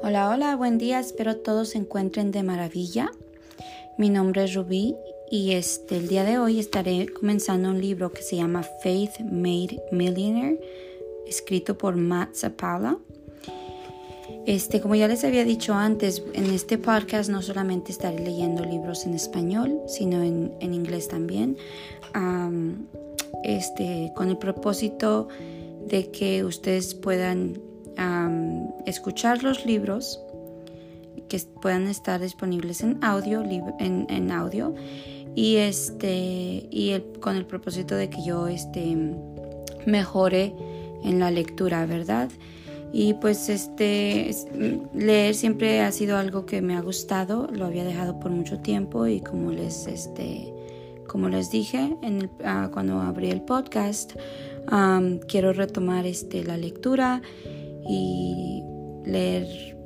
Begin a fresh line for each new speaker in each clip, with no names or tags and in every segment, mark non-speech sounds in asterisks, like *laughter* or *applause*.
Hola, hola, buen día, espero todos se encuentren de maravilla. Mi nombre es Rubí y este, el día de hoy estaré comenzando un libro que se llama Faith Made Millionaire, escrito por Matt Zapala. Este, como ya les había dicho antes, en este podcast no solamente estaré leyendo libros en español, sino en, inglés también, este, con el propósito de que ustedes puedan escuchar los libros que puedan estar disponibles en audio, en, audio y este y el, con el propósito de que yo este mejore en la lectura, ¿verdad? Y pues este leer siempre ha sido algo que me ha gustado, lo había dejado por mucho tiempo y como les este como les dije en ah, cuando abrí el podcast, quiero retomar este la lectura y leer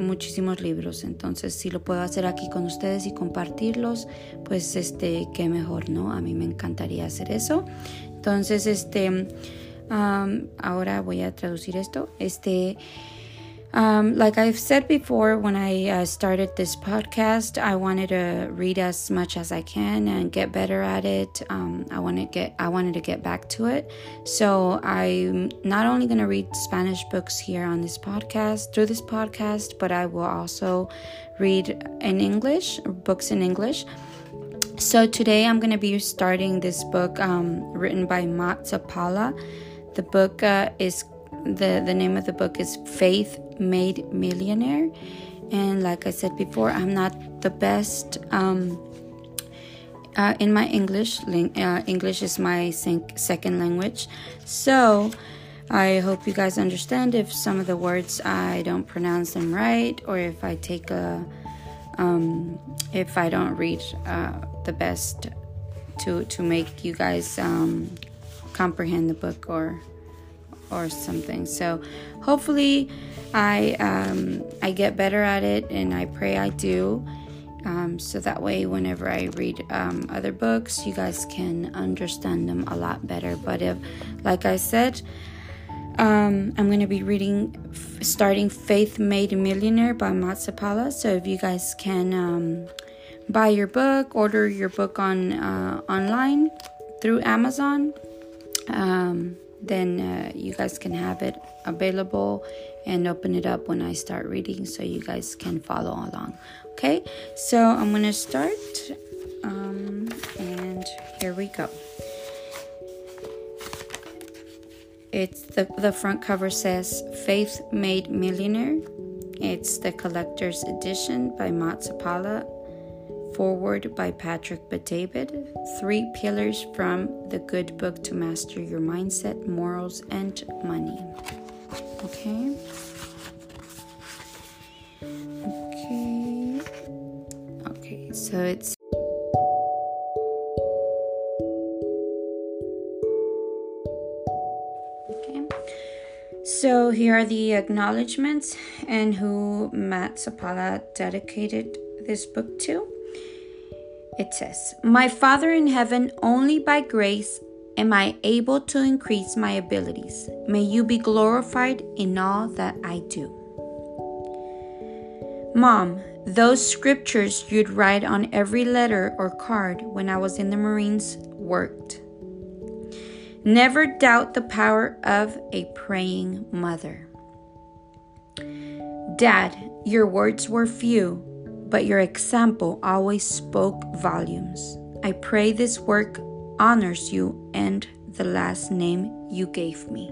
muchísimos libros. Entonces, si lo puedo hacer aquí con ustedes y compartirlos, pues este, qué mejor, ¿no? A mí me encantaría hacer eso. Entonces, este, ahora voy a traducir esto. Este, Um, like I've said before, when I uh, started this podcast, I wanted to read as much as I can and get better at it. Um, I want to get, I wanted to get back to it. So I'm not only going to read Spanish books here on this podcast through this podcast, but I will also read in English books in English. So today I'm going to be starting this book um, written by Matt Zappala. The book uh, is the the name of the book is Faith Made Millionaire, and like I said before, I'm not the best um, uh, in my English. Uh, English is my second language, so I hope you guys understand if some of the words I don't pronounce them right, or if I take a um, if I don't read uh, the best to to make you guys um, comprehend the book or or something. So hopefully I um, I get better at it, and I pray I do. Um, so that way, whenever I read um, other books, you guys can understand them a lot better. But if, like I said, um, I'm going to be reading, f- starting Faith Made Millionaire by Matt Zappala. So if you guys can um, buy your book, order your book on uh, online through Amazon. Um, then uh, you guys can have it available and open it up when I start reading so you guys can follow along. Okay, so I'm gonna start, um, and here we go. It's the, the front cover says Faith Made Millionaire. It's the collector's edition by Matt Zappala Forward by Patrick Bet-David. Three pillars from the good book to master your mindset, morals, and money. Okay. Okay. Okay, so it's okay. So here are the acknowledgments and who Matt Zappala dedicated this book to. It says, My Father in heaven, only by grace am I able to increase my abilities. May you be glorified in all that I do. Mom, those scriptures you'd write on every letter or card when I was in the Marines worked. Never doubt the power of a praying mother. Dad, your words were few but your example always spoke volumes. I pray this work honors you and the last name you gave me.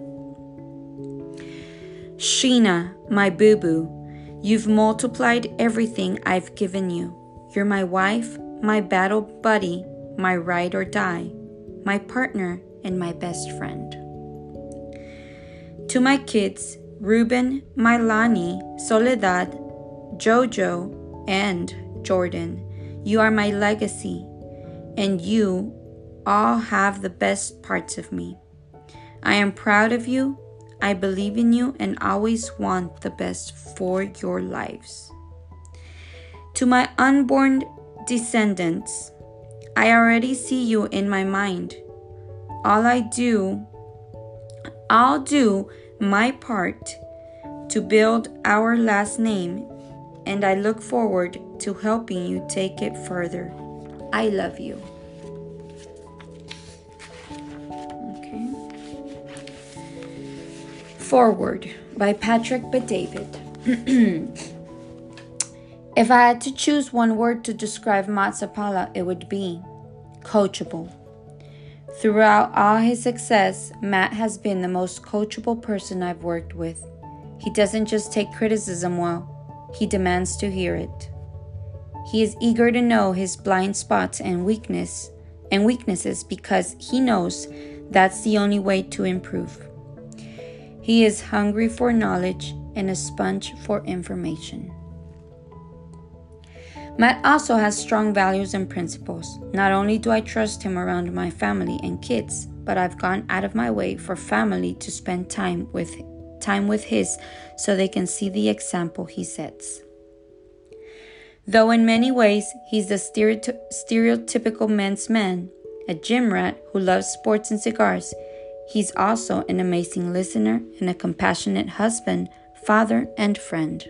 Sheena, my boo boo, you've multiplied everything I've given you. You're my wife, my battle buddy, my ride or die, my partner, and my best friend. To my kids, Ruben, Milani, Soledad, Jojo, and Jordan. You are my legacy, and you all have the best parts of me. I am proud of you. I believe in you and always want the best for your lives. To my unborn descendants, I already see you in my mind. All I do, I'll do my part to build our last name, and I look forward to helping you take it further. I love you. Okay. Forward by Patrick Bet-David. *clears throat* if I had to choose one word to describe Matt Zappala, it would be coachable. Throughout all his success, Matt has been the most coachable person I've worked with. He doesn't just take criticism well, he demands to hear it. He is eager to know his blind spots and weakness and weaknesses because he knows that's the only way to improve. He is hungry for knowledge and a sponge for information. Matt also has strong values and principles. Not only do I trust him around my family and kids, but I've gone out of my way for family to spend time with time with his so they can see the example he sets. Though in many ways he's the stereotypical men's man, a gym rat who loves sports and cigars, he's also an amazing listener and a compassionate husband, father, and friend.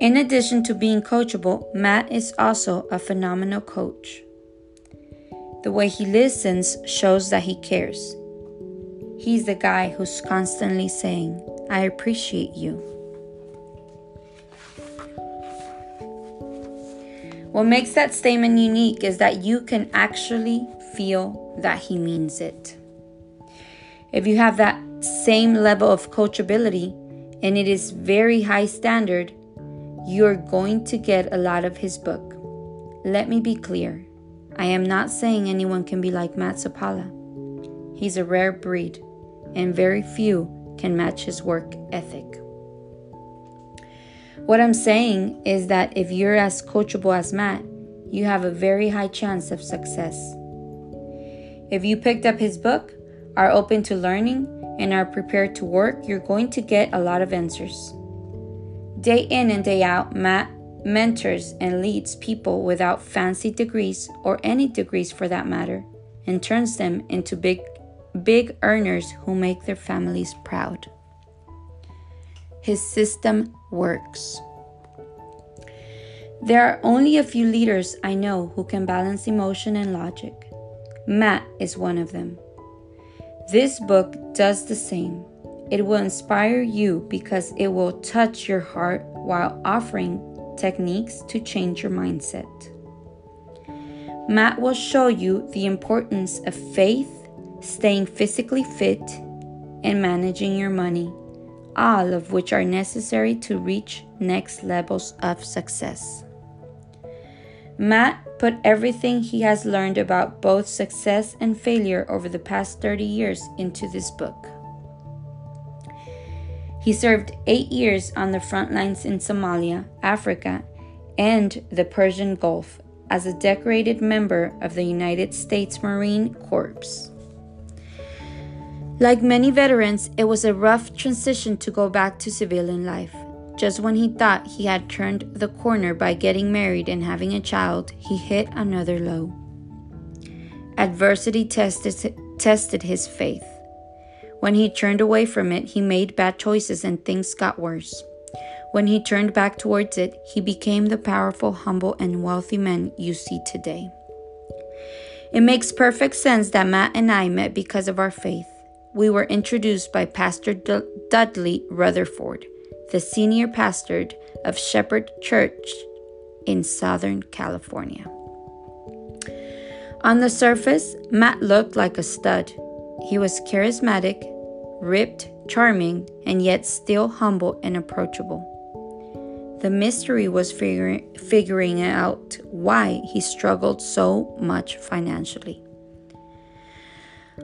In addition to being coachable, Matt is also a phenomenal coach. The way he listens shows that he cares. He's the guy who's constantly saying, I appreciate you. What makes that statement unique is that you can actually feel that he means it. If you have that same level of coachability and it is very high standard, you're going to get a lot of his book. Let me be clear I am not saying anyone can be like Matt. He's a rare breed, and very few can match his work ethic. What I'm saying is that if you're as coachable as Matt, you have a very high chance of success. If you picked up his book, are open to learning, and are prepared to work, you're going to get a lot of answers. Day in and day out, Matt mentors and leads people without fancy degrees or any degrees for that matter and turns them into big big earners who make their families proud. His system works. There are only a few leaders I know who can balance emotion and logic. Matt is one of them. This book does the same. It will inspire you because it will touch your heart while offering techniques to change your mindset. Matt will show you the importance of faith, staying physically fit, and managing your money, all of which are necessary to reach next levels of success. Matt put everything he has learned about both success and failure over the past 30 years into this book. He served eight years on the front lines in Somalia, Africa, and the Persian Gulf as a decorated member of the United States Marine Corps. Like many veterans, it was a rough transition to go back to civilian life. Just when he thought he had turned the corner by getting married and having a child, he hit another low. Adversity tested, tested his faith. When he turned away from it, he made bad choices and things got worse. When he turned back towards it, he became the powerful, humble, and wealthy man you see today. It makes perfect sense that Matt and I met because of our faith. We were introduced by Pastor D- Dudley Rutherford, the senior pastor of Shepherd Church in Southern California. On the surface, Matt looked like a stud. He was charismatic, ripped, charming, and yet still humble and approachable. The mystery was figuring, figuring out why he struggled so much financially.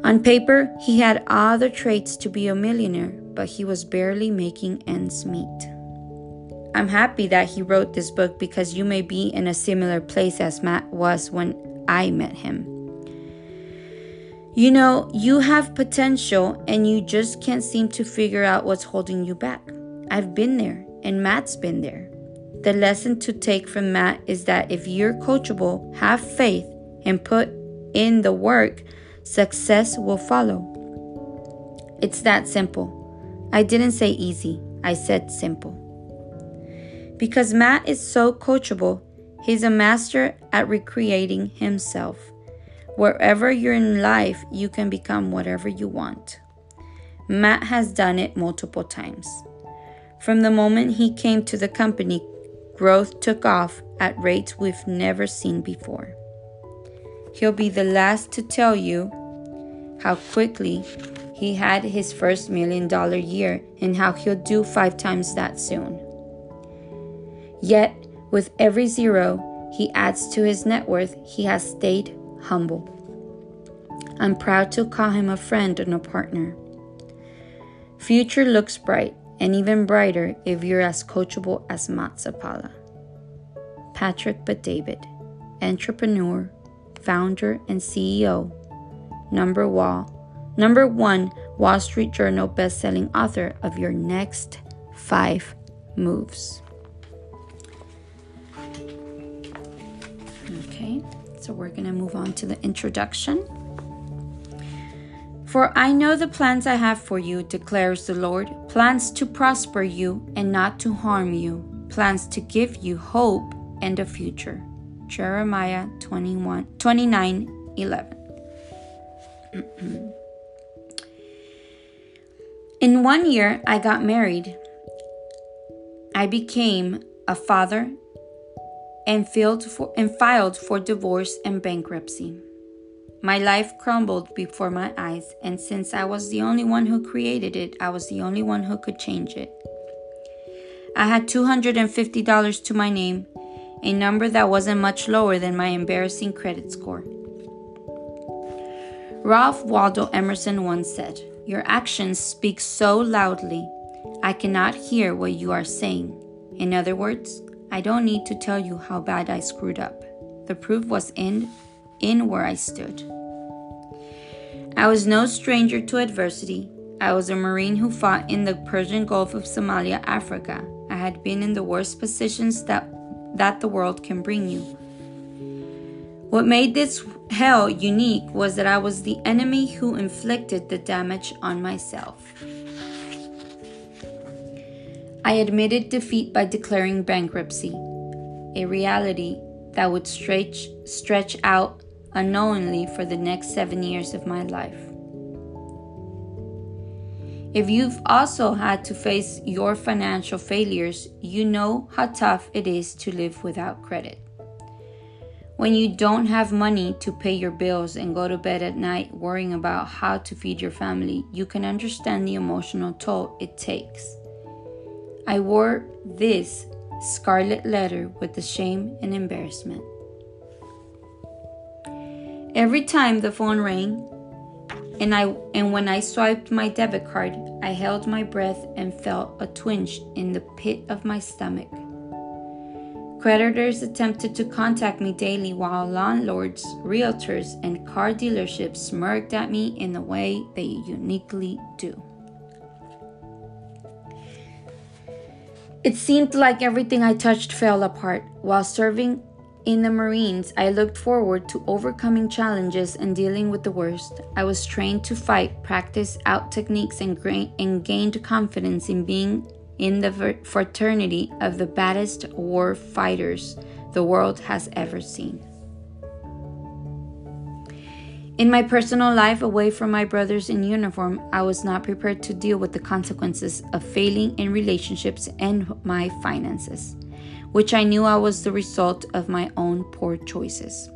On paper, he had all the traits to be a millionaire, but he was barely making ends meet. I'm happy that he wrote this book because you may be in a similar place as Matt was when I met him. You know, you have potential and you just can't seem to figure out what's holding you back. I've been there, and Matt's been there. The lesson to take from Matt is that if you're coachable, have faith, and put in the work, success will follow. It's that simple. I didn't say easy, I said simple. Because Matt is so coachable, he's a master at recreating himself. Wherever you're in life, you can become whatever you want. Matt has done it multiple times. From the moment he came to the company, growth took off at rates we've never seen before. He'll be the last to tell you how quickly he had his first million dollar year and how he'll do five times that soon. Yet, with every zero he adds to his net worth, he has stayed humble. I'm proud to call him a friend and a partner. Future looks bright and even brighter if you're as coachable as Matt Zappala. Patrick Bet-David, entrepreneur, founder, and CEO, number wall, number one Wall Street Journal best-selling author of Your Next Five Moves. Okay, so we're gonna move on to the introduction. For I know the plans I have for you, declares the Lord plans to prosper you and not to harm you, plans to give you hope and a future. Jeremiah 21, 29 11. In one year, I got married. I became a father and, for, and filed for divorce and bankruptcy. My life crumbled before my eyes, and since I was the only one who created it, I was the only one who could change it. I had $250 to my name, a number that wasn't much lower than my embarrassing credit score. Ralph Waldo Emerson once said, Your actions speak so loudly, I cannot hear what you are saying. In other words, I don't need to tell you how bad I screwed up. The proof was in in where I stood. I was no stranger to adversity. I was a Marine who fought in the Persian Gulf of Somalia, Africa. I had been in the worst positions that, that the world can bring you. What made this hell unique was that I was the enemy who inflicted the damage on myself. I admitted defeat by declaring bankruptcy, a reality that would stretch, stretch out unknowingly for the next seven years of my life. If you've also had to face your financial failures, you know how tough it is to live without credit. When you don't have money to pay your bills and go to bed at night worrying about how to feed your family, you can understand the emotional toll it takes. I wore this scarlet letter with the shame and embarrassment. Every time the phone rang and I and when I swiped my debit card, I held my breath and felt a twinge in the pit of my stomach. Creditors attempted to contact me daily while landlords, realtors, and car dealerships smirked at me in the way they uniquely do. It seemed like everything I touched fell apart. While serving in the Marines, I looked forward to overcoming challenges and dealing with the worst. I was trained to fight, practice out techniques, and, gra- and gained confidence in being in the fraternity of the baddest war fighters the world has ever seen. In my personal life, away from my brothers in uniform, I was not prepared to deal with the consequences of failing in relationships and my finances which I knew I was the result of my own poor choices.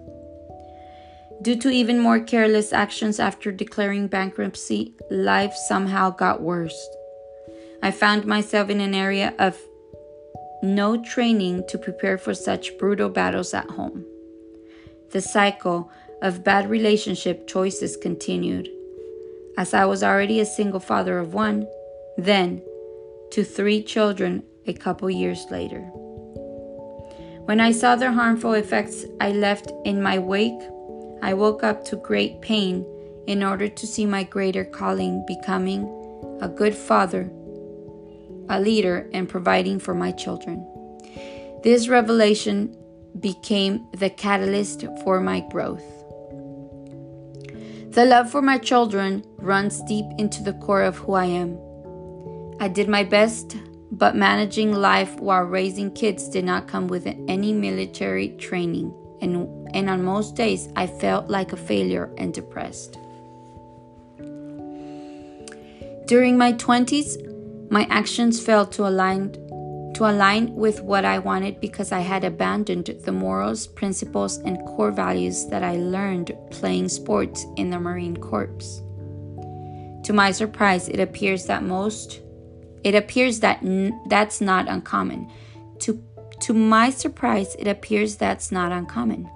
Due to even more careless actions after declaring bankruptcy, life somehow got worse. I found myself in an area of no training to prepare for such brutal battles at home. The cycle of bad relationship choices continued. As I was already a single father of one, then to three children a couple years later. When I saw the harmful effects I left in my wake, I woke up to great pain in order to see my greater calling becoming a good father, a leader, and providing for my children. This revelation became the catalyst for my growth. The love for my children runs deep into the core of who I am. I did my best, but managing life while raising kids did not come with any military training, and, and on most days I felt like a failure and depressed. During my 20s, my actions failed to align to align with what I wanted because I had abandoned the morals, principles, and core values that I learned playing sports in the Marine Corps. To my surprise, it appears that most it appears that n- that's not uncommon. To to my surprise, it appears that's not uncommon.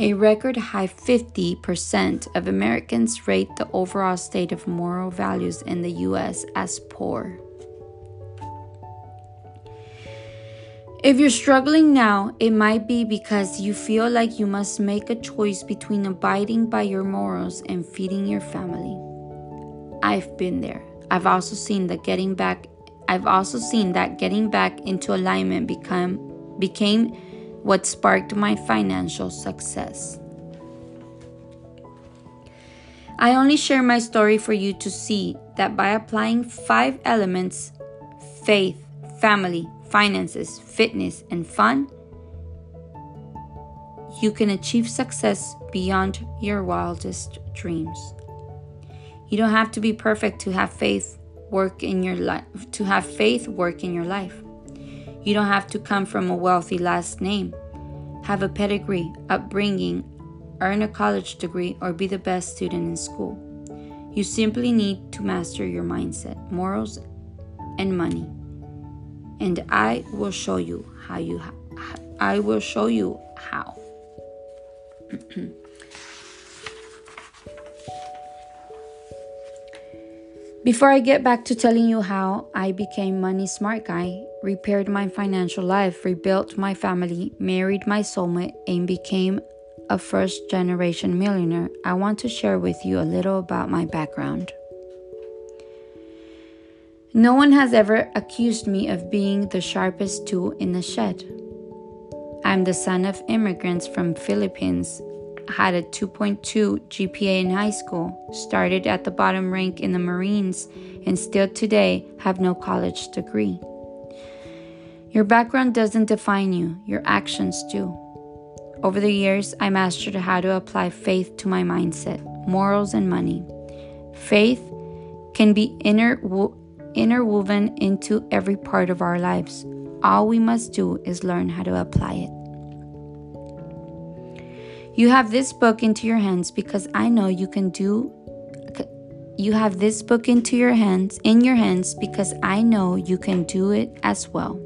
A record high 50% of Americans rate the overall state of moral values in the US as poor. If you're struggling now, it might be because you feel like you must make a choice between abiding by your morals and feeding your family. I've been there. I've also seen that getting back I've also seen that getting back into alignment become became what sparked my financial success. I only share my story for you to see that by applying five elements faith, family, finances, fitness, and fun you can achieve success beyond your wildest dreams. You don't have to be perfect to have faith work in your life to have faith work in your life. You don't have to come from a wealthy last name, have a pedigree, upbringing, earn a college degree, or be the best student in school. You simply need to master your mindset, morals, and money. And I will show you how you I will show you how. *clears throat* Before I get back to telling you how I became money smart guy, repaired my financial life, rebuilt my family, married my soulmate, and became a first generation millionaire, I want to share with you a little about my background. No one has ever accused me of being the sharpest tool in the shed. I'm the son of immigrants from Philippines had a 2.2 GPA in high school, started at the bottom rank in the Marines, and still today have no college degree. Your background doesn't define you, your actions do. Over the years, I mastered how to apply faith to my mindset, morals, and money. Faith can be interwo- interwoven into every part of our lives. All we must do is learn how to apply it. You have this book into your hands because I know you can do you have this book into your hands in your hands because I know you can do it as well.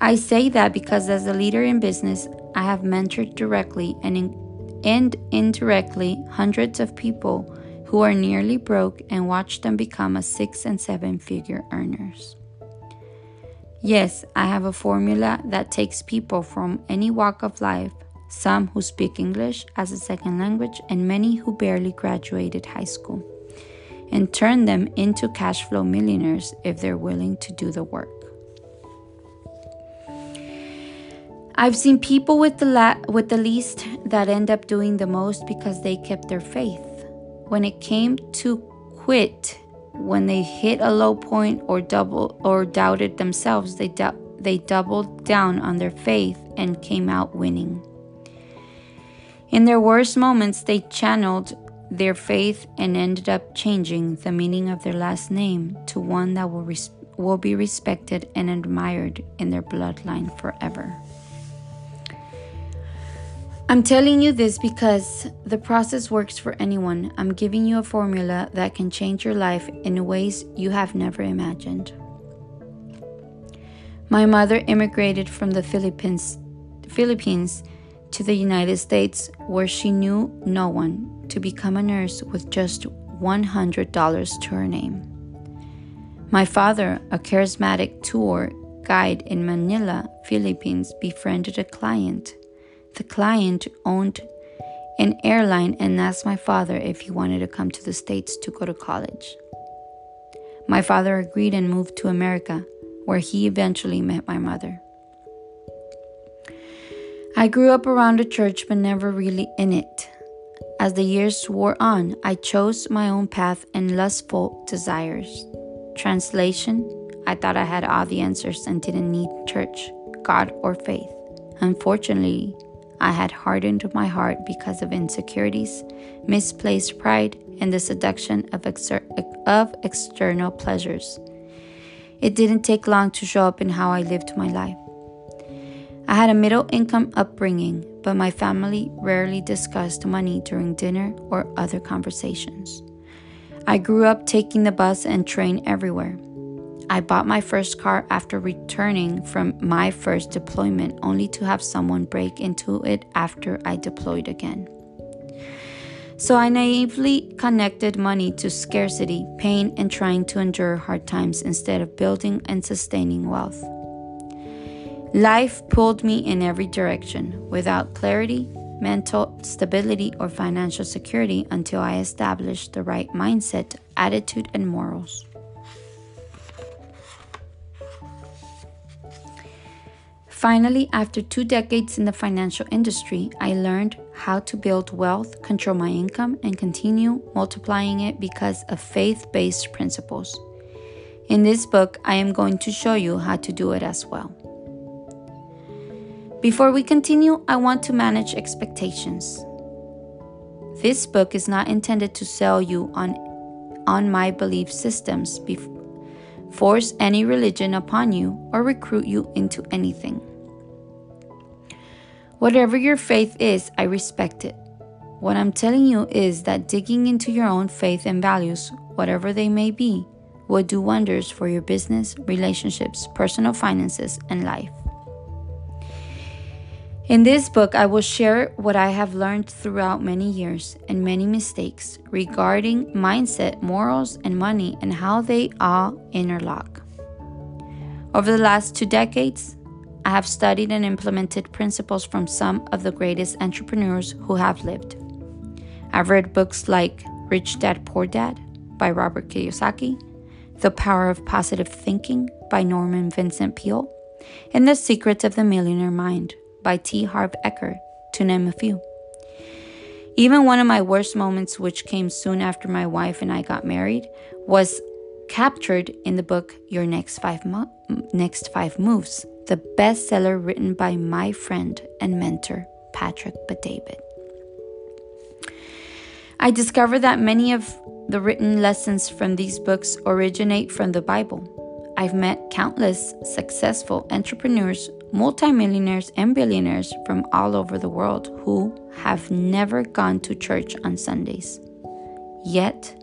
I say that because as a leader in business, I have mentored directly and, in, and indirectly hundreds of people who are nearly broke and watched them become a six and seven figure earners. Yes, I have a formula that takes people from any walk of life some who speak English as a second language, and many who barely graduated high school, and turn them into cash flow millionaires if they're willing to do the work. I've seen people with the la- with the least that end up doing the most because they kept their faith. When it came to quit, when they hit a low point or double or doubted themselves, they they doubled down on their faith and came out winning. In their worst moments, they channeled their faith and ended up changing the meaning of their last name to one that will, res- will be respected and admired in their bloodline forever. I'm telling you this because the process works for anyone. I'm giving you a formula that can change your life in ways you have never imagined. My mother immigrated from the Philippines, Philippines to the United States, where she knew no one, to become a nurse with just $100 to her name. My father, a charismatic tour guide in Manila, Philippines, befriended a client. The client owned an airline and asked my father if he wanted to come to the States to go to college. My father agreed and moved to America, where he eventually met my mother. I grew up around a church but never really in it. As the years wore on, I chose my own path and lustful desires. Translation I thought I had all the answers and didn't need church, God, or faith. Unfortunately, I had hardened my heart because of insecurities, misplaced pride, and the seduction of, exer- of external pleasures. It didn't take long to show up in how I lived my life. I had a middle income upbringing, but my family rarely discussed money during dinner or other conversations. I grew up taking the bus and train everywhere. I bought my first car after returning from my first deployment, only to have someone break into it after I deployed again. So I naively connected money to scarcity, pain, and trying to endure hard times instead of building and sustaining wealth. Life pulled me in every direction without clarity, mental stability, or financial security until I established the right mindset, attitude, and morals. Finally, after two decades in the financial industry, I learned how to build wealth, control my income, and continue multiplying it because of faith based principles. In this book, I am going to show you how to do it as well. Before we continue, I want to manage expectations. This book is not intended to sell you on, on my belief systems, force any religion upon you, or recruit you into anything. Whatever your faith is, I respect it. What I'm telling you is that digging into your own faith and values, whatever they may be, will do wonders for your business, relationships, personal finances, and life. In this book, I will share what I have learned throughout many years and many mistakes regarding mindset, morals, and money and how they all interlock. Over the last two decades, I have studied and implemented principles from some of the greatest entrepreneurs who have lived. I've read books like Rich Dad Poor Dad by Robert Kiyosaki, The Power of Positive Thinking by Norman Vincent Peale, and The Secrets of the Millionaire Mind by T. Harv Eker, to name a few. Even one of my worst moments, which came soon after my wife and I got married, was captured in the book Your Next Five, Mo- Next Five Moves, the bestseller written by my friend and mentor, Patrick Bet-David. I discovered that many of the written lessons from these books originate from the Bible. I've met countless successful entrepreneurs multimillionaires and billionaires from all over the world who have never gone to church on Sundays. Yet,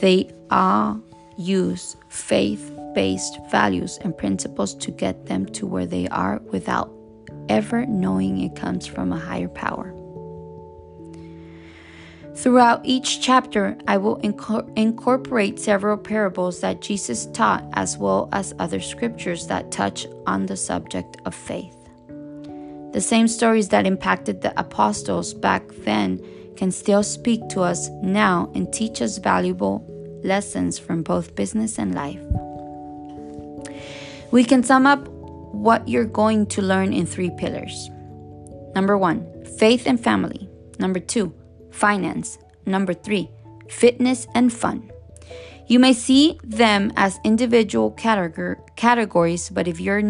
they all use faith based values and principles to get them to where they are without ever knowing it comes from a higher power. Throughout each chapter, I will inco- incorporate several parables that Jesus taught, as well as other scriptures that touch on the subject of faith. The same stories that impacted the apostles back then can still speak to us now and teach us valuable lessons from both business and life. We can sum up what you're going to learn in three pillars. Number one, faith and family. Number two, finance. Number three, fitness and fun. You may see them as individual categor- categories, but if you're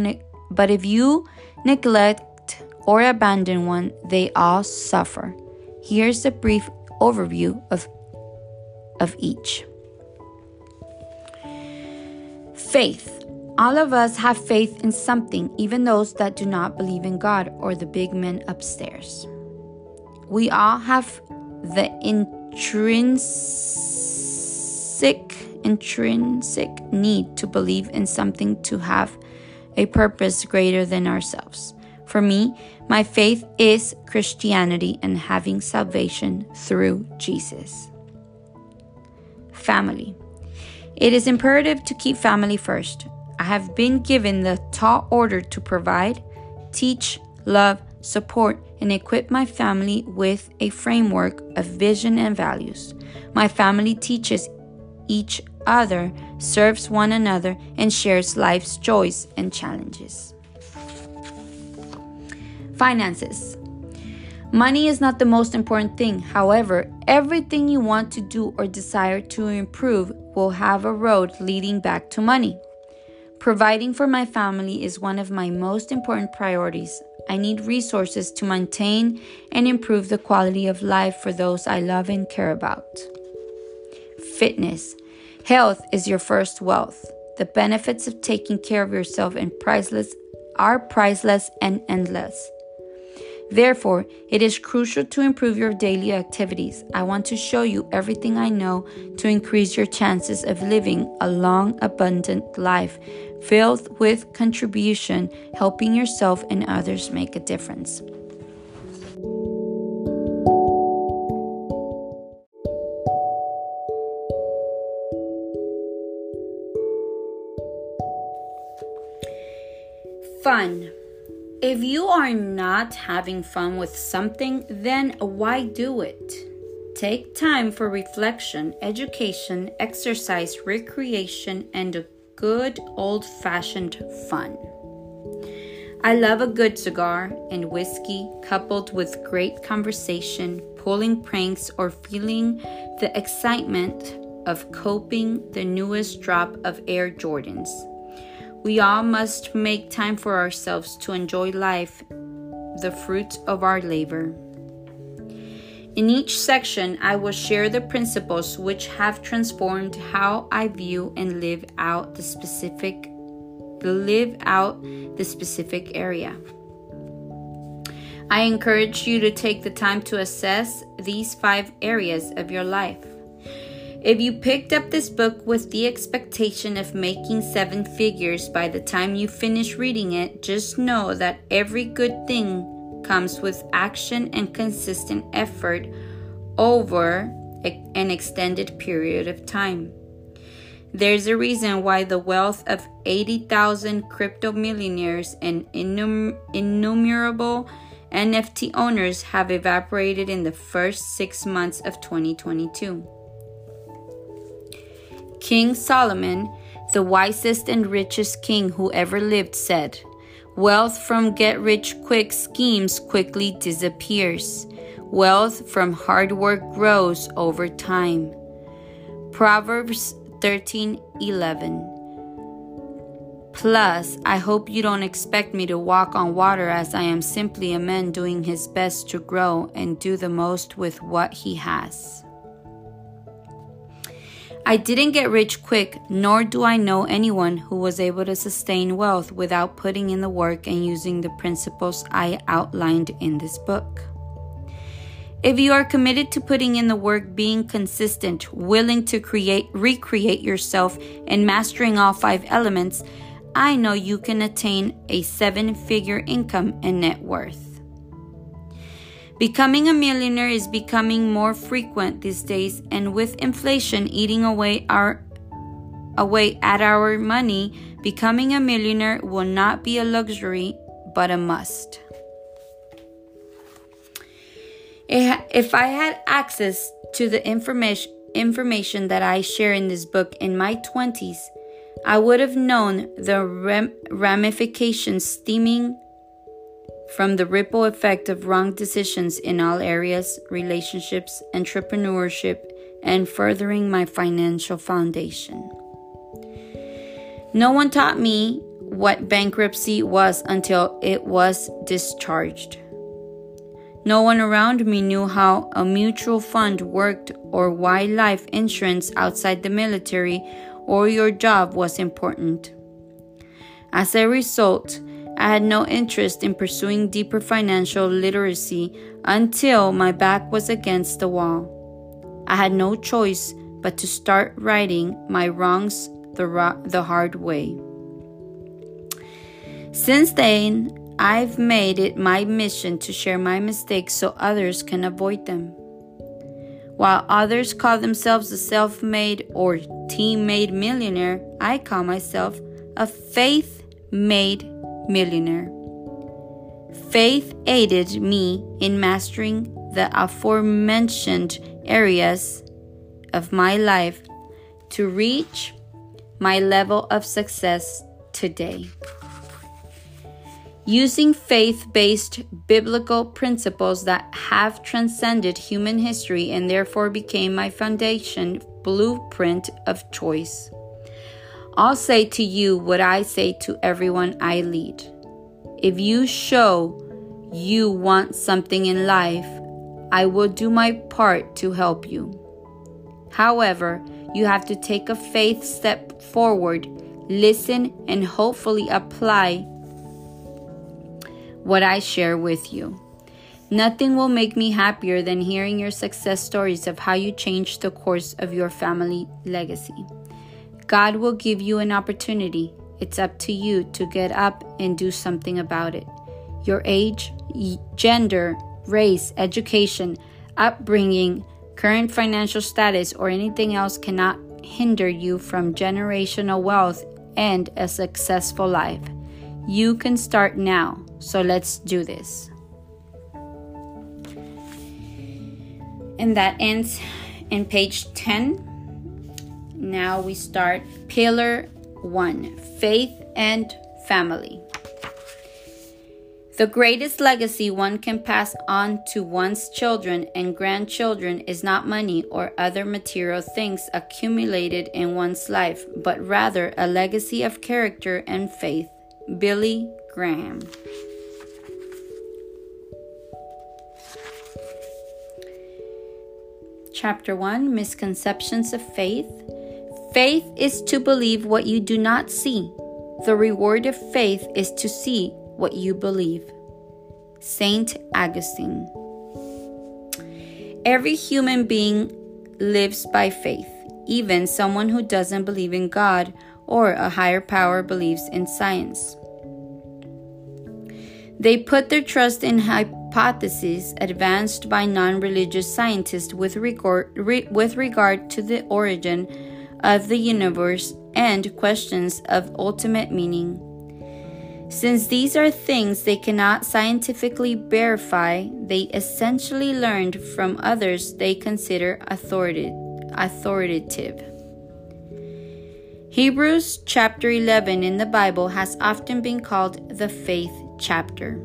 but if you neglect or abandon one, they all suffer. Here's a brief overview of of each. Faith. All of us have faith in something, even those that do not believe in God or the big men upstairs. We all have the intrinsic intrinsic need to believe in something to have a purpose greater than ourselves. For me, my faith is Christianity and having salvation through Jesus. Family. It is imperative to keep family first. I have been given the tall order to provide, teach, love, support, and equip my family with a framework of vision and values. My family teaches each other, serves one another, and shares life's joys and challenges. Finances. Money is not the most important thing. However, everything you want to do or desire to improve will have a road leading back to money. Providing for my family is one of my most important priorities. I need resources to maintain and improve the quality of life for those I love and care about. Fitness. Health is your first wealth. The benefits of taking care of yourself and priceless are priceless and endless. Therefore, it is crucial to improve your daily activities. I want to show you everything I know to increase your chances of living a long, abundant life filled with contribution, helping yourself and others make a difference. Fun. If you are not having fun with something, then why do it? Take time for reflection, education, exercise, recreation, and good old fashioned fun. I love a good cigar and whiskey coupled with great conversation, pulling pranks, or feeling the excitement of coping the newest drop of Air Jordans. We all must make time for ourselves to enjoy life, the fruits of our labor. In each section, I will share the principles which have transformed how I view and live out the specific live out the specific area. I encourage you to take the time to assess these five areas of your life. If you picked up this book with the expectation of making seven figures by the time you finish reading it, just know that every good thing comes with action and consistent effort over an extended period of time. There's a reason why the wealth of 80,000 crypto millionaires and innum- innumerable NFT owners have evaporated in the first six months of 2022. King Solomon, the wisest and richest king who ever lived, said, Wealth from get rich quick schemes quickly disappears. Wealth from hard work grows over time. Proverbs 13:11 Plus, I hope you don't expect me to walk on water as I am simply a man doing his best to grow and do the most with what he has. I didn't get rich quick, nor do I know anyone who was able to sustain wealth without putting in the work and using the principles I outlined in this book. If you are committed to putting in the work, being consistent, willing to create, recreate yourself, and mastering all five elements, I know you can attain a seven figure income and net worth. Becoming a millionaire is becoming more frequent these days, and with inflation eating away our away at our money, becoming a millionaire will not be a luxury but a must. If I had access to the information information that I share in this book in my 20s, I would have known the ramifications stemming from the ripple effect of wrong decisions in all areas relationships, entrepreneurship, and furthering my financial foundation. No one taught me what bankruptcy was until it was discharged. No one around me knew how a mutual fund worked or why life insurance outside the military or your job was important. As a result, I had no interest in pursuing deeper financial literacy until my back was against the wall. I had no choice but to start righting my wrongs the, ro- the hard way. Since then, I've made it my mission to share my mistakes so others can avoid them. While others call themselves a self made or team made millionaire, I call myself a faith made millionaire. Faith aided me in mastering the aforementioned areas of my life to reach my level of success today. Using faith based biblical principles that have transcended human history and therefore became my foundation blueprint of choice. I'll say to you what I say to everyone I lead. If you show you want something in life, I will do my part to help you. However, you have to take a faith step forward, listen, and hopefully apply what I share with you. Nothing will make me happier than hearing your success stories of how you changed the course of your family legacy. God will give you an opportunity. It's up to you to get up and do something about it. Your age, gender, race, education, upbringing, current financial status, or anything else cannot hinder you from generational wealth and a successful life. You can start now, so let's do this. And that ends in page 10. Now we start pillar 1 faith and family. The greatest legacy one can pass on to one's children and grandchildren is not money or other material things accumulated in one's life, but rather a legacy of character and faith. Billy Graham. Chapter 1 Misconceptions of Faith. Faith is to believe what you do not see. The reward of faith is to see what you believe. Saint Augustine. Every human being lives by faith, even someone who doesn't believe in God or a higher power believes in science. They put their trust in hypotheses advanced by non religious scientists with regard, re, with regard to the origin of the universe and questions of ultimate meaning. Since these are things they cannot scientifically verify, they essentially learned from others they consider authoritative. Hebrews chapter 11 in the Bible has often been called the faith chapter.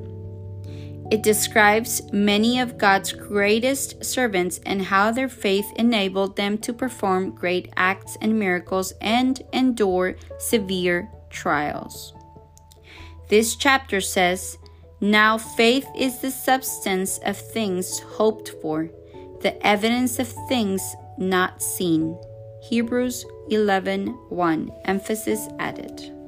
It describes many of God's greatest servants and how their faith enabled them to perform great acts and miracles and endure severe trials. This chapter says, Now faith is the substance of things hoped for, the evidence of things not seen. Hebrews 11 1. Emphasis added.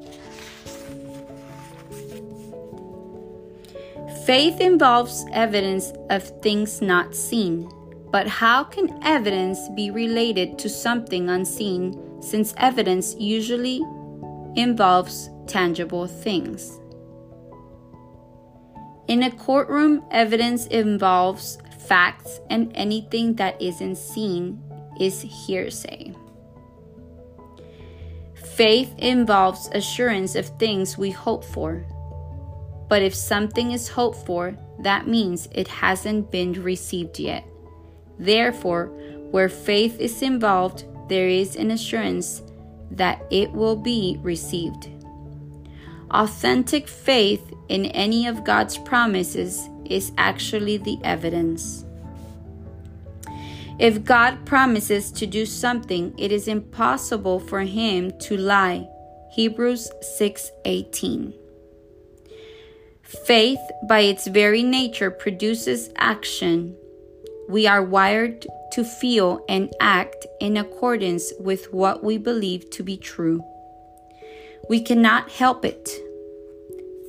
Faith involves evidence of things not seen. But how can evidence be related to something unseen since evidence usually involves tangible things? In a courtroom, evidence involves facts, and anything that isn't seen is hearsay. Faith involves assurance of things we hope for. But if something is hoped for, that means it hasn't been received yet. Therefore, where faith is involved, there is an assurance that it will be received. Authentic faith in any of God's promises is actually the evidence. If God promises to do something, it is impossible for him to lie. Hebrews 6:18. Faith, by its very nature, produces action. We are wired to feel and act in accordance with what we believe to be true. We cannot help it.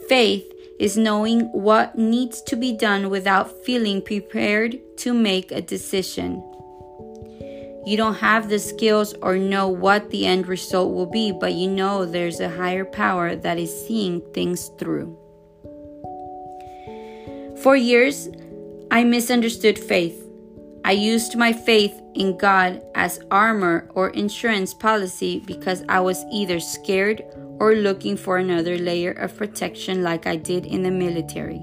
Faith is knowing what needs to be done without feeling prepared to make a decision. You don't have the skills or know what the end result will be, but you know there's a higher power that is seeing things through. For years, I misunderstood faith. I used my faith in God as armor or insurance policy because I was either scared or looking for another layer of protection like I did in the military.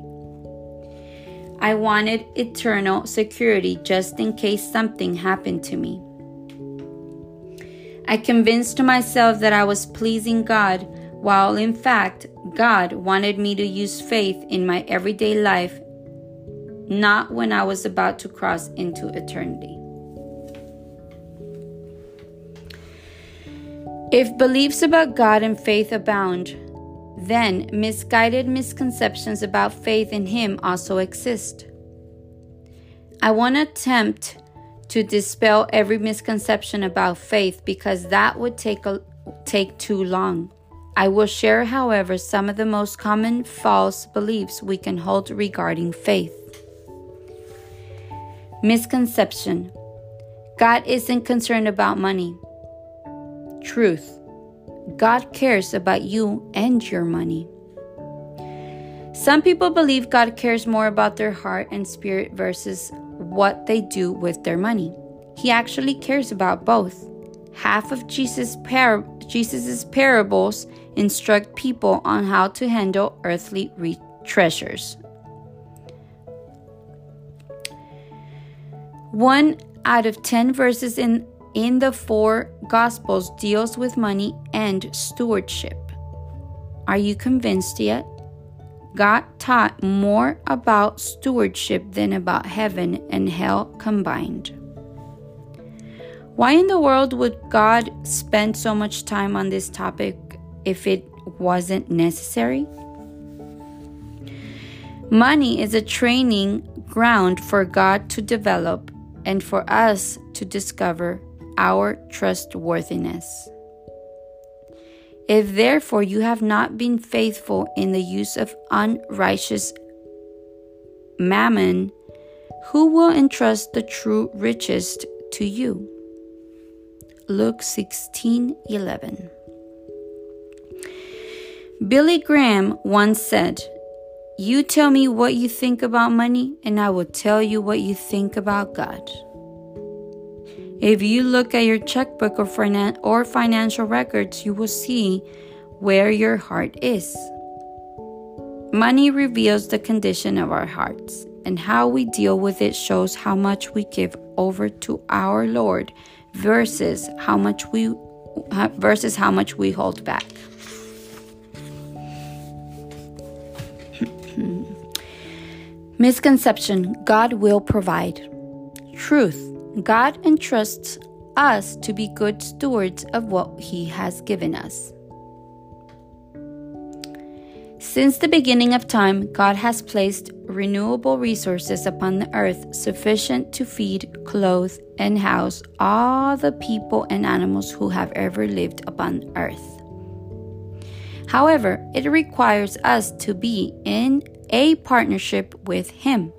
I wanted eternal security just in case something happened to me. I convinced myself that I was pleasing God, while in fact, God wanted me to use faith in my everyday life not when I was about to cross into eternity. If beliefs about God and faith abound, then misguided misconceptions about faith in Him also exist. I want to attempt to dispel every misconception about faith because that would take a, take too long. I will share, however, some of the most common false beliefs we can hold regarding faith. Misconception God isn't concerned about money. Truth God cares about you and your money. Some people believe God cares more about their heart and spirit versus what they do with their money. He actually cares about both. Half of Jesus' par- Jesus's parables instruct people on how to handle earthly re- treasures. One out of 10 verses in, in the four Gospels deals with money and stewardship. Are you convinced yet? God taught more about stewardship than about heaven and hell combined. Why in the world would God spend so much time on this topic if it wasn't necessary? Money is a training ground for God to develop and for us to discover our trustworthiness. If therefore you have not been faithful in the use of unrighteous mammon, who will entrust the true riches to you? Luke 16 11. Billy Graham once said, You tell me what you think about money, and I will tell you what you think about God. If you look at your checkbook or, finan- or financial records, you will see where your heart is. Money reveals the condition of our hearts, and how we deal with it shows how much we give over to our Lord versus how much we versus how much we hold back. Misconception God will provide. Truth God entrusts us to be good stewards of what He has given us. Since the beginning of time, God has placed renewable resources upon the earth sufficient to feed, clothe, and house all the people and animals who have ever lived upon earth. However, it requires us to be in a partnership with Him.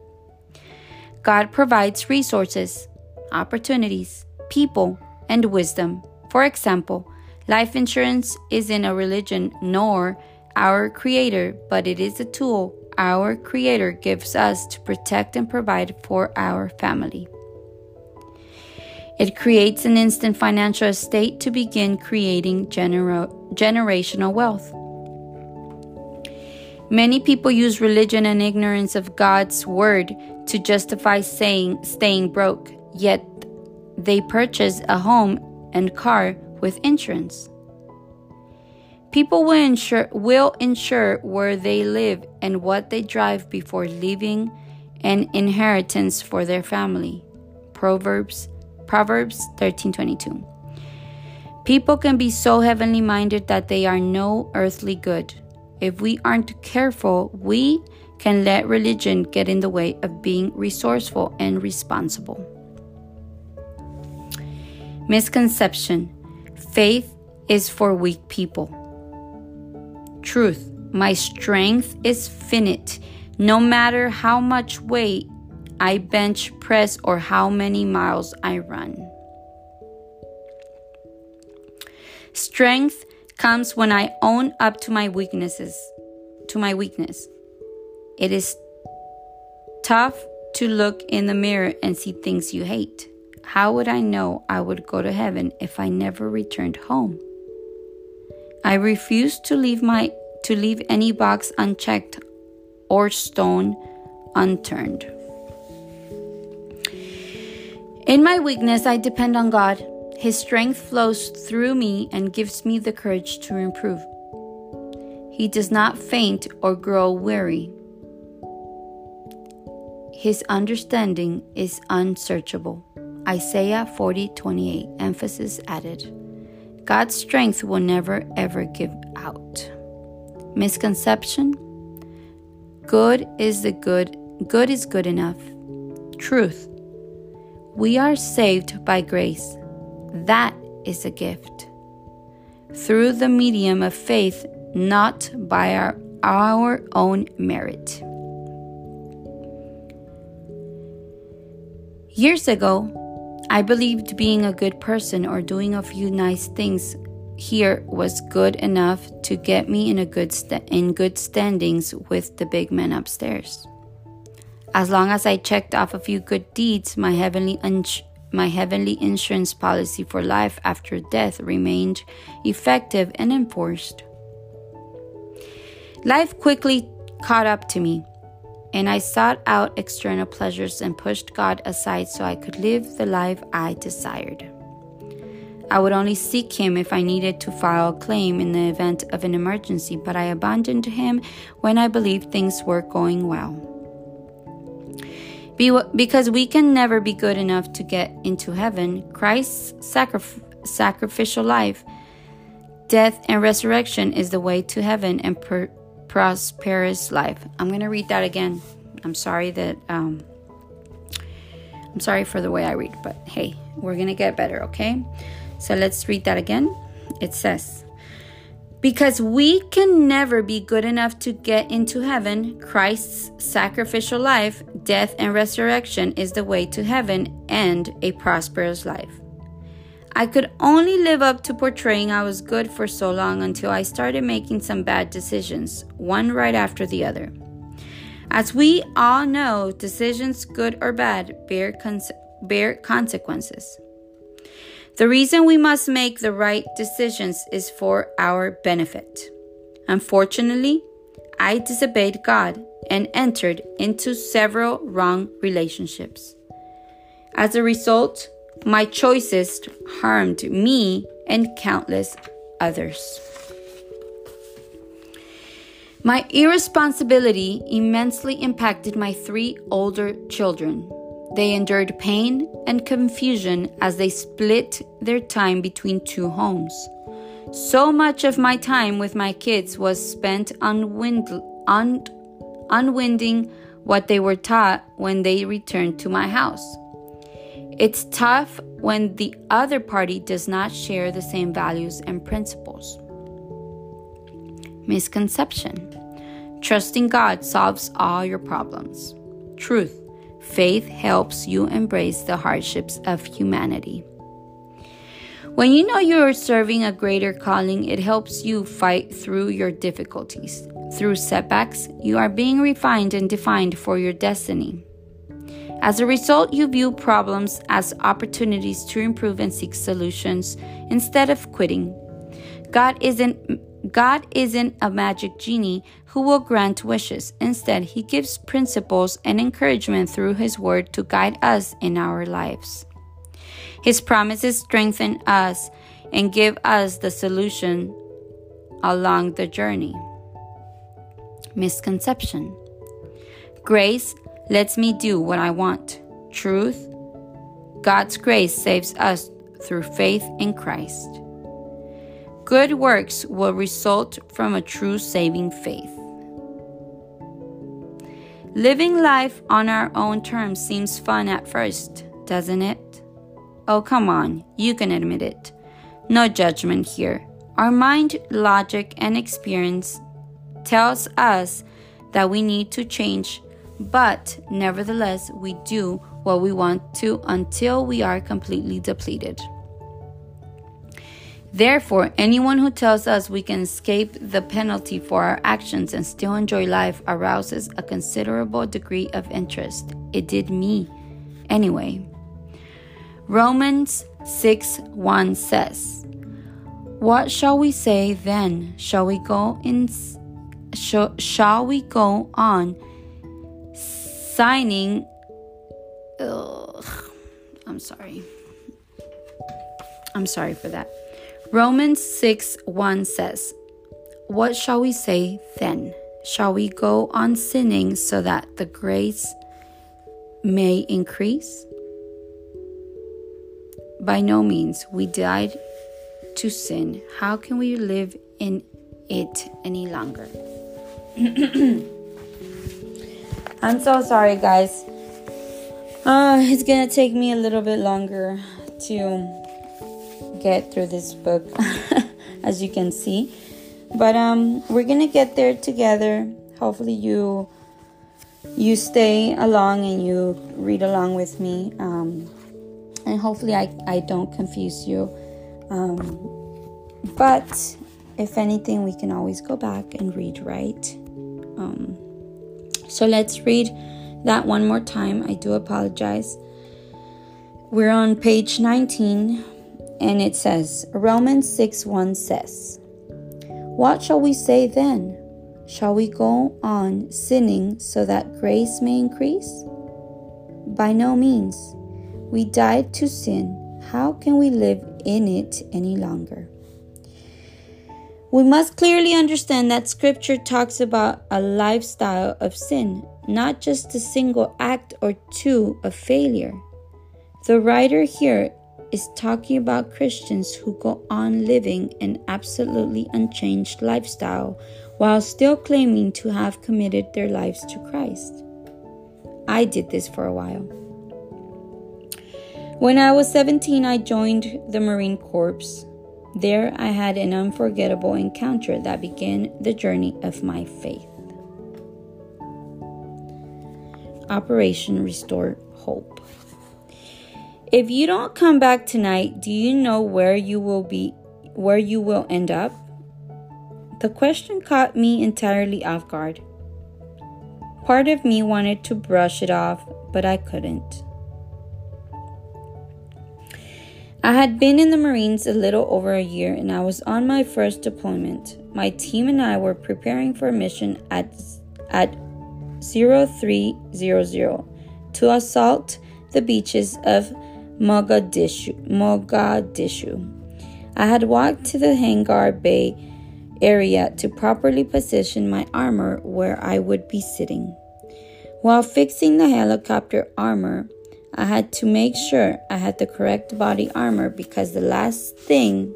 God provides resources, opportunities, people, and wisdom. For example, life insurance isn't a religion nor our Creator, but it is a tool our Creator gives us to protect and provide for our family. It creates an instant financial estate to begin creating genera- generational wealth. Many people use religion and ignorance of God's word to justify saying staying broke yet they purchase a home and car with insurance. People will insure, will insure where they live and what they drive before leaving an inheritance for their family. Proverbs Proverbs 13:22. People can be so heavenly minded that they are no earthly good. If we aren't careful, we can let religion get in the way of being resourceful and responsible. Misconception Faith is for weak people. Truth My strength is finite. No matter how much weight I bench press or how many miles I run. Strength comes when I own up to my weaknesses, to my weakness. It is tough to look in the mirror and see things you hate. How would I know I would go to heaven if I never returned home? I refuse to leave my to leave any box unchecked or stone unturned. In my weakness, I depend on God. His strength flows through me and gives me the courage to improve. He does not faint or grow weary. His understanding is unsearchable. Isaiah 40:28 emphasis added. God's strength will never ever give out. Misconception Good is the good, good is good enough. Truth We are saved by grace. That is a gift. Through the medium of faith, not by our, our own merit. Years ago, I believed being a good person or doing a few nice things here was good enough to get me in a good st- in good standings with the big men upstairs. As long as I checked off a few good deeds, my heavenly my heavenly insurance policy for life after death remained effective and enforced. Life quickly caught up to me and I sought out external pleasures and pushed God aside so I could live the life I desired. I would only seek Him if I needed to file a claim in the event of an emergency, but I abandoned Him when I believed things were going well. Because we can never be good enough to get into heaven, Christ's sacrif- sacrificial life, death, and resurrection is the way to heaven and per- prosperous life. I'm going to read that again. I'm sorry that um, I'm sorry for the way I read, but hey, we're going to get better, okay? So let's read that again. It says, because we can never be good enough to get into heaven, Christ's sacrificial life, death, and resurrection is the way to heaven and a prosperous life. I could only live up to portraying I was good for so long until I started making some bad decisions, one right after the other. As we all know, decisions, good or bad, bear, cons- bear consequences. The reason we must make the right decisions is for our benefit. Unfortunately, I disobeyed God and entered into several wrong relationships. As a result, my choices harmed me and countless others. My irresponsibility immensely impacted my three older children. They endured pain and confusion as they split their time between two homes. So much of my time with my kids was spent unwind- un- unwinding what they were taught when they returned to my house. It's tough when the other party does not share the same values and principles. Misconception Trusting God solves all your problems. Truth Faith helps you embrace the hardships of humanity. When you know you are serving a greater calling, it helps you fight through your difficulties. Through setbacks, you are being refined and defined for your destiny. As a result, you view problems as opportunities to improve and seek solutions instead of quitting. God isn't God isn't a magic genie who will grant wishes. Instead, he gives principles and encouragement through his word to guide us in our lives. His promises strengthen us and give us the solution along the journey. Misconception Grace lets me do what I want. Truth God's grace saves us through faith in Christ. Good works will result from a true saving faith. Living life on our own terms seems fun at first, doesn't it? Oh, come on, you can admit it. No judgment here. Our mind, logic, and experience tells us that we need to change but nevertheless, we do what we want to until we are completely depleted. Therefore, anyone who tells us we can escape the penalty for our actions and still enjoy life arouses a considerable degree of interest. It did me. Anyway, Romans 6 1 says, What shall we say then? Shall we go in? Shall, shall we go on signing. Ugh, I'm sorry. I'm sorry for that. Romans 6 1 says, What shall we say then? Shall we go on sinning so that the grace may increase? By no means. We died to sin. How can we live in it any longer? *clears throat* I'm so sorry, guys. Uh, it's gonna take me a little bit longer to get through this book, *laughs* as you can see. But um, we're gonna get there together. Hopefully, you you stay along and you read along with me. Um, and hopefully, I, I don't confuse you. Um, but if anything, we can always go back and read, right? Um, so let's read that one more time. I do apologize. We're on page 19, and it says Romans 6 1 says, What shall we say then? Shall we go on sinning so that grace may increase? By no means. We died to sin. How can we live in it any longer? We must clearly understand that Scripture talks about a lifestyle of sin, not just a single act or two of failure. The writer here is talking about Christians who go on living an absolutely unchanged lifestyle while still claiming to have committed their lives to Christ. I did this for a while. When I was 17, I joined the Marine Corps. There, I had an unforgettable encounter that began the journey of my faith. Operation Restore Hope. If you don't come back tonight, do you know where you will be where you will end up? The question caught me entirely off guard. Part of me wanted to brush it off, but I couldn't. I had been in the Marines a little over a year and I was on my first deployment. My team and I were preparing for a mission at, at 0300 to assault the beaches of Mogadishu. Mogadishu. I had walked to the hangar bay area to properly position my armor where I would be sitting. While fixing the helicopter armor, I had to make sure I had the correct body armor because the last thing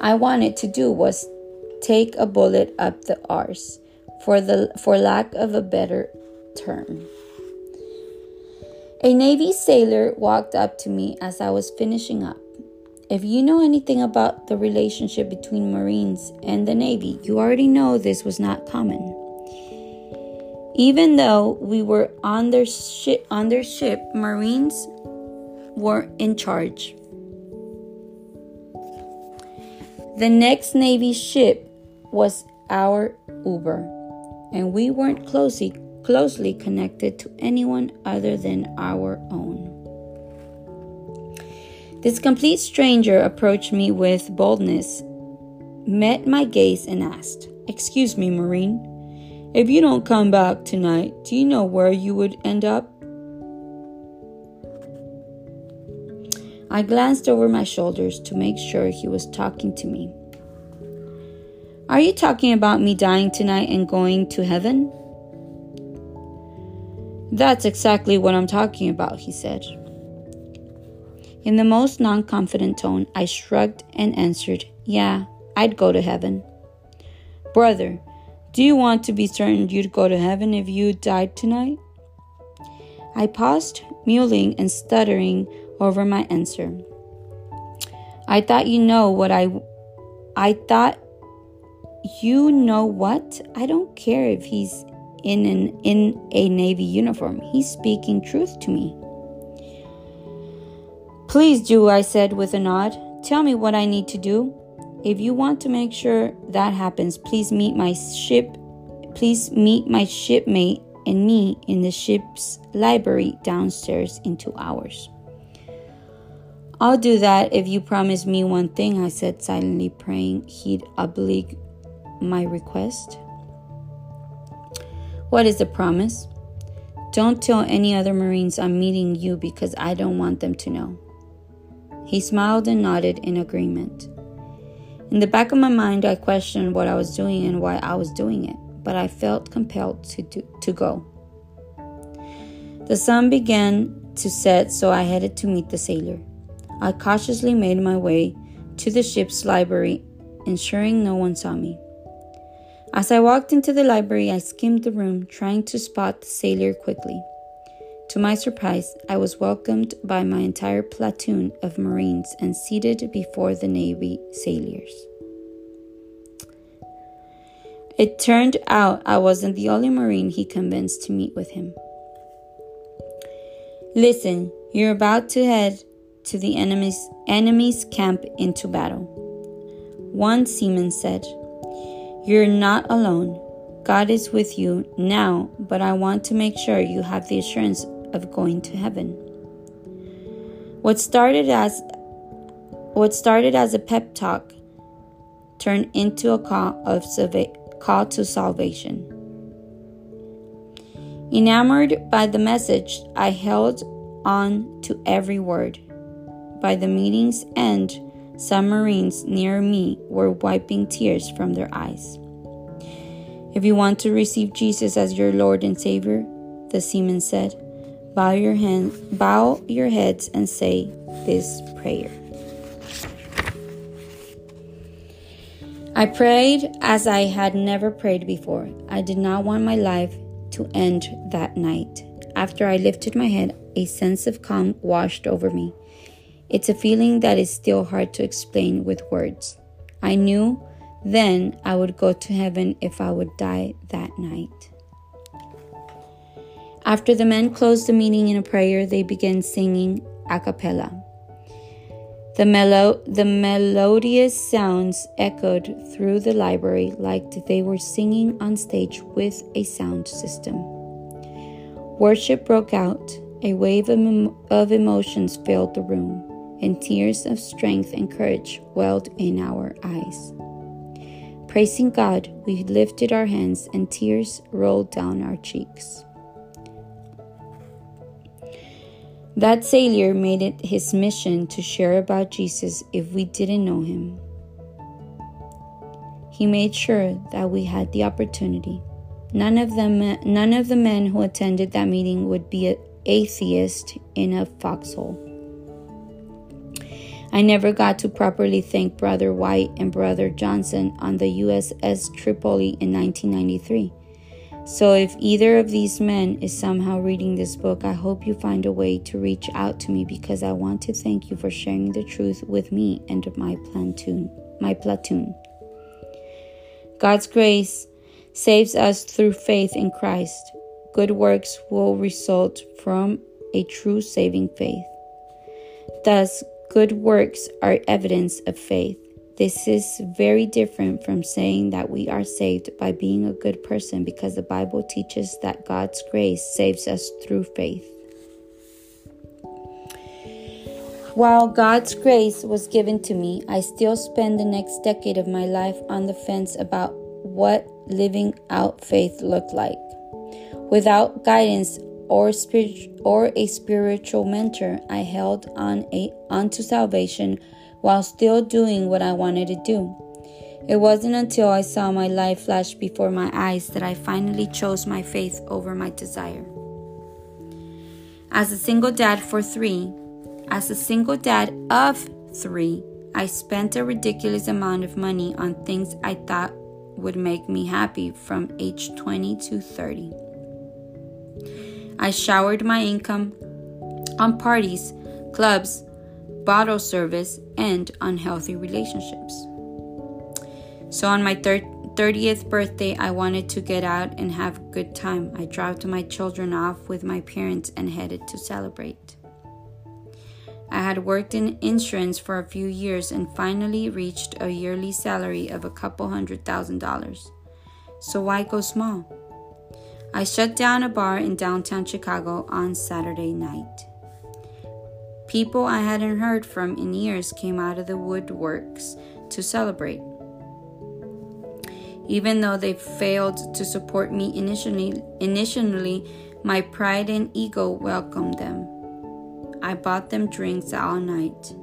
I wanted to do was take a bullet up the arse, for the for lack of a better term. A Navy sailor walked up to me as I was finishing up. If you know anything about the relationship between Marines and the Navy, you already know this was not common. Even though we were on their ship, on their ship, Marines were in charge. The next Navy ship was our Uber, and we weren't closely closely connected to anyone other than our own. This complete stranger approached me with boldness, met my gaze, and asked, Excuse me, Marine, if you don't come back tonight, do you know where you would end up? I glanced over my shoulders to make sure he was talking to me. Are you talking about me dying tonight and going to heaven? That's exactly what I'm talking about, he said. In the most non confident tone, I shrugged and answered, Yeah, I'd go to heaven. Brother, do you want to be certain you'd go to heaven if you died tonight? I paused, mulling and stuttering over my answer. I thought you know what I I thought you know what? I don't care if he's in an in a navy uniform. He's speaking truth to me. Please do, I said with a nod. Tell me what I need to do. If you want to make sure that happens, please meet my ship. Please meet my shipmate and me in the ship's library downstairs in two hours. I'll do that if you promise me one thing, I said, silently praying he'd oblige my request. What is the promise? Don't tell any other Marines I'm meeting you because I don't want them to know. He smiled and nodded in agreement. In the back of my mind, I questioned what I was doing and why I was doing it, but I felt compelled to, do, to go. The sun began to set, so I headed to meet the sailor. I cautiously made my way to the ship's library, ensuring no one saw me. As I walked into the library, I skimmed the room, trying to spot the sailor quickly. To my surprise, I was welcomed by my entire platoon of Marines and seated before the Navy sailors. It turned out I wasn't the only Marine he convinced to meet with him. Listen, you're about to head to the enemy's, enemy's camp into battle. One seaman said, You're not alone. God is with you now, but I want to make sure you have the assurance of going to heaven. What started as what started as a pep talk turned into a call of call to salvation. Enamored by the message, I held on to every word. By the meeting's end, some Marines near me were wiping tears from their eyes. If you want to receive Jesus as your Lord and Savior, the seaman said, bow your hand, bow your heads and say this prayer. I prayed as I had never prayed before. I did not want my life to end that night. After I lifted my head, a sense of calm washed over me. It's a feeling that is still hard to explain with words. I knew then I would go to heaven if I would die that night. After the men closed the meeting in a prayer, they began singing a cappella. The, melo- the melodious sounds echoed through the library like they were singing on stage with a sound system. Worship broke out. A wave of, em- of emotions filled the room and tears of strength and courage welled in our eyes. Praising God, we lifted our hands and tears rolled down our cheeks. That sailor made it his mission to share about Jesus if we didn't know him. He made sure that we had the opportunity. None of them none of the men who attended that meeting would be an atheist in a foxhole. I never got to properly thank Brother White and Brother Johnson on the USS Tripoli in 1993. So, if either of these men is somehow reading this book, I hope you find a way to reach out to me because I want to thank you for sharing the truth with me and my platoon. My platoon. God's grace saves us through faith in Christ. Good works will result from a true saving faith. Thus, Good works are evidence of faith. This is very different from saying that we are saved by being a good person because the Bible teaches that God's grace saves us through faith. While God's grace was given to me, I still spend the next decade of my life on the fence about what living out faith looked like. Without guidance or spirit or a spiritual mentor, I held on a onto salvation while still doing what I wanted to do. It wasn't until I saw my life flash before my eyes that I finally chose my faith over my desire. As a single dad for three, as a single dad of three, I spent a ridiculous amount of money on things I thought would make me happy from age 20 to 30. I showered my income on parties, clubs, bottle service, and unhealthy relationships. So on my thir- 30th birthday, I wanted to get out and have a good time. I dropped my children off with my parents and headed to celebrate. I had worked in insurance for a few years and finally reached a yearly salary of a couple hundred thousand dollars. So why go small? I shut down a bar in downtown Chicago on Saturday night. People I hadn't heard from in years came out of the woodworks to celebrate. Even though they failed to support me initially, initially my pride and ego welcomed them. I bought them drinks all night.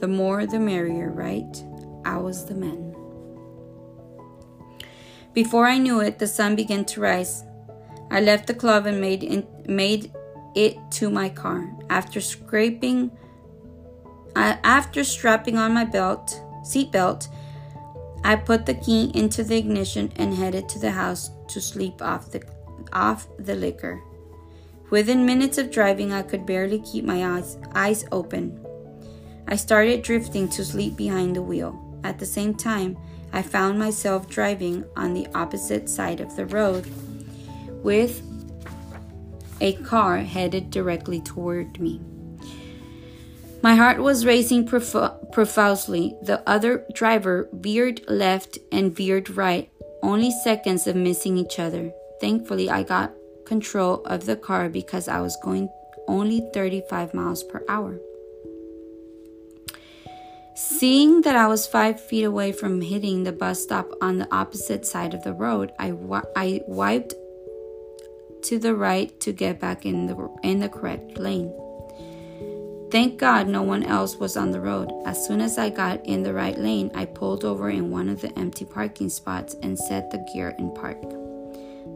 The more the merrier, right? I was the man. Before I knew it, the sun began to rise. I left the club and made in, made it to my car. After scraping I, after strapping on my belt, seatbelt, I put the key into the ignition and headed to the house to sleep off the off the liquor. Within minutes of driving, I could barely keep my eyes, eyes open. I started drifting to sleep behind the wheel. At the same time, I found myself driving on the opposite side of the road with a car headed directly toward me. My heart was racing prof- profusely. The other driver veered left and veered right, only seconds of missing each other. Thankfully, I got control of the car because I was going only 35 miles per hour. Seeing that I was five feet away from hitting the bus stop on the opposite side of the road, I, I wiped to the right to get back in the, in the correct lane. Thank God no one else was on the road. As soon as I got in the right lane, I pulled over in one of the empty parking spots and set the gear in park.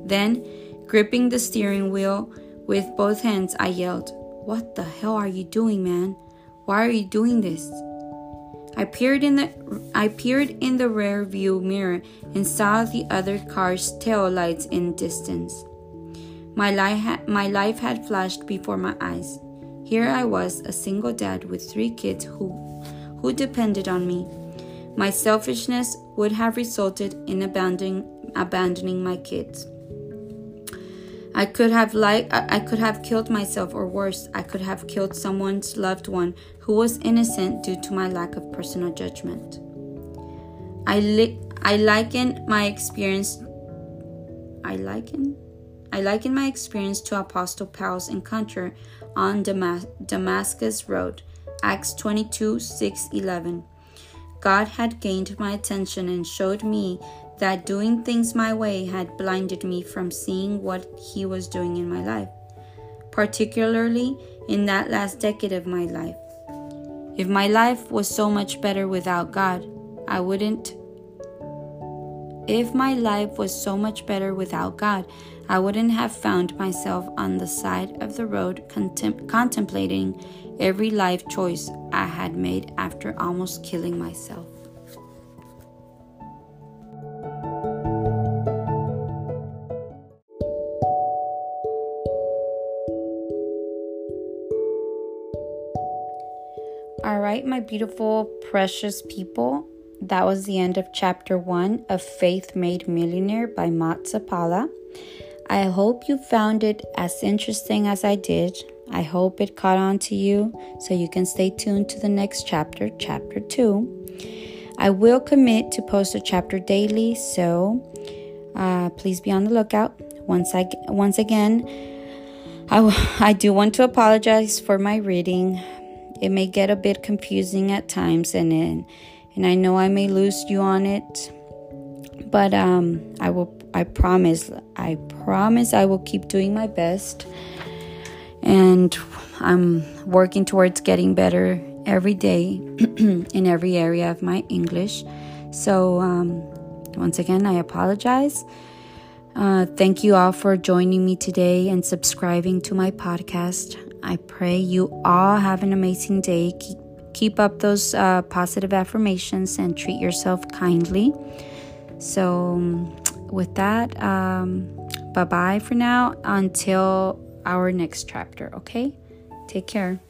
Then, gripping the steering wheel with both hands, I yelled, What the hell are you doing, man? Why are you doing this? I peered in the I peered in the rear view mirror and saw the other car's tail lights in distance. My life, ha- my life had flashed before my eyes. Here I was, a single dad with three kids who, who depended on me. My selfishness would have resulted in abandoning, abandoning my kids. I could have like I could have killed myself or worse, I could have killed someone's loved one who was innocent due to my lack of personal judgment. I li- I liken my experience I liken I liken my experience to Apostle Paul's encounter on Damas- Damascus Road, Acts 22 6 11. God had gained my attention and showed me that doing things my way had blinded me from seeing what He was doing in my life, particularly in that last decade of my life. If my life was so much better without God, I wouldn't. If my life was so much better without God, I wouldn't have found myself on the side of the road contem- contemplating every life choice I had made after almost killing myself. All right, my beautiful, precious people. That was the end of chapter one of Faith Made Millionaire by Matt Zappala. I hope you found it as interesting as I did. I hope it caught on to you so you can stay tuned to the next chapter, chapter 2. I will commit to post a chapter daily, so uh, please be on the lookout. Once I once again, I, *laughs* I do want to apologize for my reading. It may get a bit confusing at times, and and I know I may lose you on it, but um, I will I promise, I promise I will keep doing my best. And I'm working towards getting better every day *clears throat* in every area of my English. So, um, once again, I apologize. Uh, thank you all for joining me today and subscribing to my podcast. I pray you all have an amazing day. Keep, up those uh, positive affirmations and treat yourself kindly. So, with that, um, bye bye for now until our next chapter, okay? Take care.